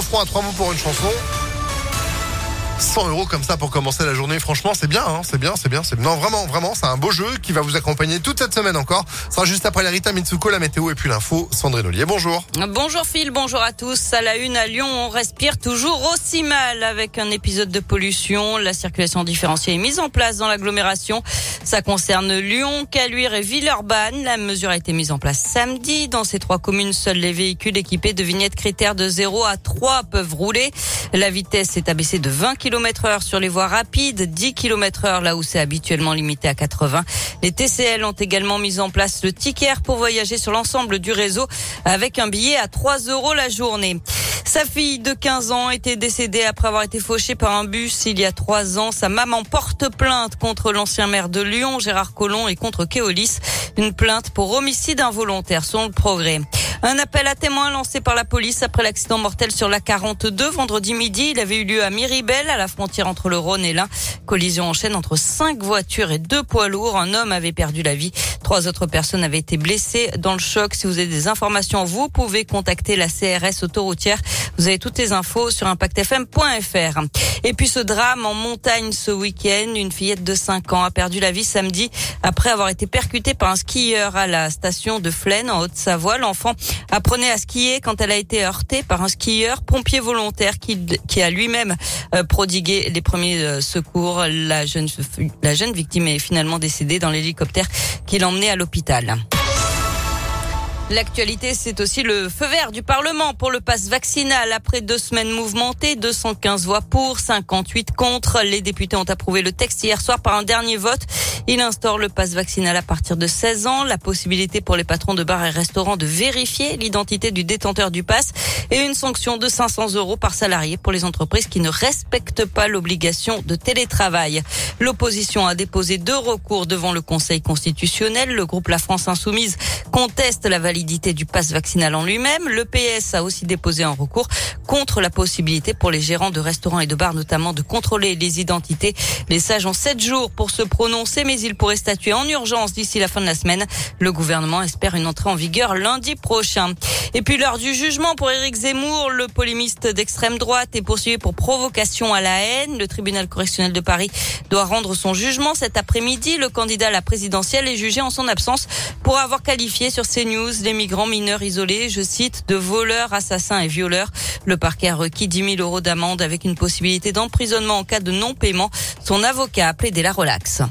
à trois mots pour une chanson. 100 euros comme ça pour commencer la journée. Franchement, c'est bien, hein, c'est bien, c'est bien, c'est non vraiment, vraiment, c'est un beau jeu qui va vous accompagner toute cette semaine encore. Ce sera juste après la Rita Mitsuko, la météo et puis l'info. Sandrine Ollier, bonjour. Bonjour Phil, bonjour à tous. À la une à Lyon, on respire toujours aussi mal avec un épisode de pollution. La circulation différenciée est mise en place dans l'agglomération. Ça concerne Lyon, Caluire et Villeurbanne. La mesure a été mise en place samedi. Dans ces trois communes, seuls les véhicules équipés de vignettes critères de 0 à 3 peuvent rouler. La vitesse est abaissée de 20 km km heure sur les voies rapides, 10 km heure là où c'est habituellement limité à 80. Les TCL ont également mis en place le ticket pour voyager sur l'ensemble du réseau avec un billet à 3 euros la journée. Sa fille de 15 ans était décédée après avoir été fauchée par un bus il y a trois ans. Sa maman porte plainte contre l'ancien maire de Lyon, Gérard Collomb, et contre Keolis. Une plainte pour homicide involontaire, selon le progrès. Un appel à témoins lancé par la police après l'accident mortel sur la 42 vendredi midi. Il avait eu lieu à Miribel, à la frontière entre le Rhône et l'Ain. Collision en chaîne entre cinq voitures et deux poids lourds. Un homme avait perdu la vie. Trois autres personnes avaient été blessées dans le choc. Si vous avez des informations, vous pouvez contacter la CRS autoroutière. Vous avez toutes les infos sur impactfm.fr. Et puis ce drame en montagne ce week-end. Une fillette de 5 ans a perdu la vie samedi après avoir été percutée par un skieur à la station de Flaine en Haute-Savoie. L'enfant apprenait à skier quand elle a été heurtée par un skieur pompier volontaire qui, qui a lui-même euh, prodigué les premiers euh, secours. La jeune, la jeune victime est finalement décédée dans l'hélicoptère qui l'emmenait à l'hôpital. L'actualité, c'est aussi le feu vert du Parlement pour le passe vaccinal. Après deux semaines mouvementées, 215 voix pour, 58 contre. Les députés ont approuvé le texte hier soir par un dernier vote. Il instaure le passe vaccinal à partir de 16 ans, la possibilité pour les patrons de bars et restaurants de vérifier l'identité du détenteur du passe et une sanction de 500 euros par salarié pour les entreprises qui ne respectent pas l'obligation de télétravail. L'opposition a déposé deux recours devant le Conseil constitutionnel. Le groupe La France Insoumise conteste la validité du passe vaccinal en lui-même. Le PS a aussi déposé un recours contre la possibilité pour les gérants de restaurants et de bars notamment de contrôler les identités. Les sages ont sept jours pour se prononcer, mais ils pourraient statuer en urgence d'ici la fin de la semaine. Le gouvernement espère une entrée en vigueur lundi prochain. Et puis l'heure du jugement pour Éric Zemmour, le polémiste d'extrême droite est poursuivi pour provocation à la haine. Le tribunal correctionnel de Paris doit rendre son jugement cet après-midi. Le candidat à la présidentielle est jugé en son absence pour avoir qualifié sur CNews migrants mineurs isolés, je cite, de voleurs, assassins et violeurs. Le parquet a requis 10 000 euros d'amende avec une possibilité d'emprisonnement en cas de non-paiement. Son avocat a plaidé la relaxe.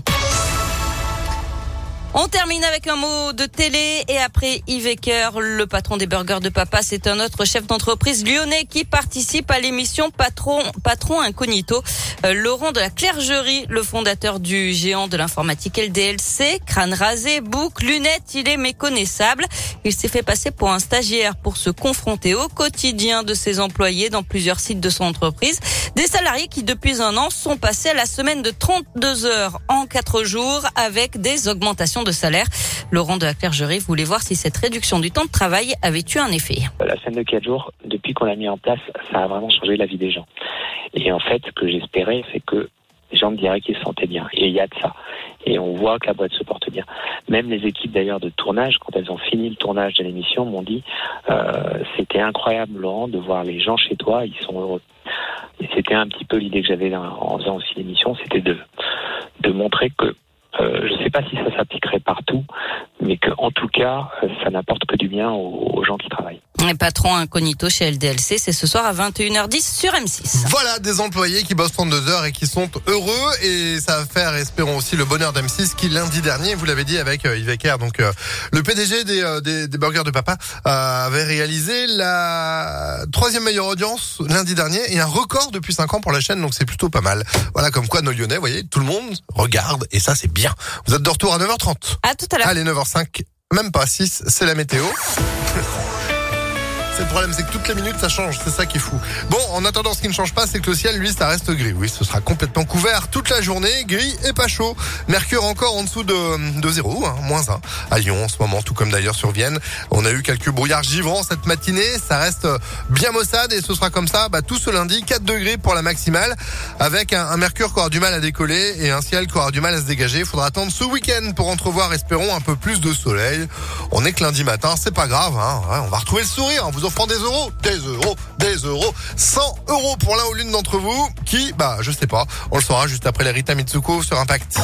On termine avec un mot de télé et après Yves Ecker, le patron des burgers de papa, c'est un autre chef d'entreprise lyonnais qui participe à l'émission Patron, Patron Incognito. Euh, Laurent de la Clergerie, le fondateur du géant de l'informatique LDLC, crâne rasé, boucle, lunettes, il est méconnaissable. Il s'est fait passer pour un stagiaire pour se confronter au quotidien de ses employés dans plusieurs sites de son entreprise. Des salariés qui depuis un an sont passés à la semaine de 32 heures en 4 jours avec des augmentations de salaire. Laurent de la Clergerie voulait voir si cette réduction du temps de travail avait eu un effet. La semaine de 4 jours, depuis qu'on l'a mis en place, ça a vraiment changé la vie des gens. Et en fait, ce que j'espérais, c'est que les gens me diraient qu'ils se sentaient bien. Et il y a de ça. Et on voit que la boîte se porte bien. Même les équipes d'ailleurs de tournage, quand elles ont fini le tournage de l'émission, m'ont dit euh, c'était incroyable Laurent de voir les gens chez toi, ils sont heureux. Et c'était un petit peu l'idée que j'avais en faisant aussi l'émission, c'était de de montrer que euh, je ne sais pas si ça s'appliquerait partout, mais qu'en tout cas, ça n'apporte que du bien aux, gens qui travaillent. Les patron incognito chez LDLC, c'est ce soir à 21h10 sur M6. Voilà des employés qui bossent 32 heures et qui sont heureux et ça va faire, espérons aussi, le bonheur d'M6 qui lundi dernier, vous l'avez dit avec euh, Yves Ecker, donc le PDG des, des, des, burgers de papa, avait réalisé la troisième meilleure audience lundi dernier et un record depuis 5 ans pour la chaîne, donc c'est plutôt pas mal. Voilà comme quoi nos Lyonnais, vous voyez, tout le monde regarde et ça c'est bien bien. Vous êtes de retour à 9h30. À tout à l'heure. Allez, 9h05, même pas 6, c'est la météo. le problème, c'est que toutes les minutes, ça change. C'est ça qui est fou. Bon, en attendant, ce qui ne change pas, c'est que le ciel, lui, ça reste gris. Oui, ce sera complètement couvert toute la journée, gris et pas chaud. Mercure encore en dessous de, de 0, hein, moins 1 à Lyon en ce moment, tout comme d'ailleurs sur Vienne. On a eu quelques brouillards givrants cette matinée. Ça reste bien maussade et ce sera comme ça bah, tout ce lundi, 4 degrés pour la maximale, avec un, Mercure qui aura du mal à décoller et un ciel qui aura du mal à se dégager. Il faudra attendre ce week-end pour entrevoir, espérons, un peu plus de soleil. On est que lundi matin, c'est pas grave. Hein. on va retrouver le sourire. Offrant des euros, des euros, des euros, 100 euros pour l'un ou l'une d'entre vous qui, bah, je sais pas, on le saura juste après les Rita Mitsuko sur Impact.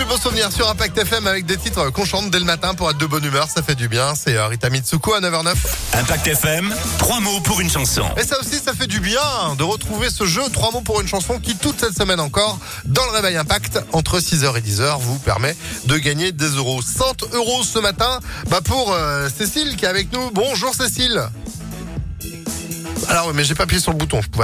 Plus beaux souvenirs sur Impact FM avec des titres qu'on chante dès le matin pour être de bonne humeur, ça fait du bien. C'est euh, Rita Mitsuko à 9h09. Impact FM, trois mots pour une chanson. Et ça aussi, ça fait du bien de retrouver ce jeu trois mots pour une chanson qui toute cette semaine encore, dans le réveil Impact, entre 6h et 10h, vous permet de gagner des euros. 100 euros ce matin, bah pour euh, Cécile qui est avec nous. Bonjour Cécile. Alors oui, mais j'ai pas appuyé sur le bouton. Je pouvais